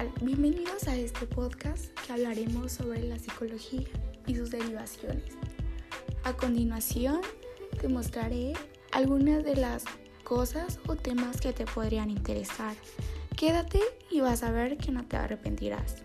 tal? Bienvenidos a este podcast que hablaremos sobre la psicología y sus derivaciones. A continuación, te mostraré algunas de las cosas o temas que te podrían interesar. Quédate y vas a ver que no te arrepentirás.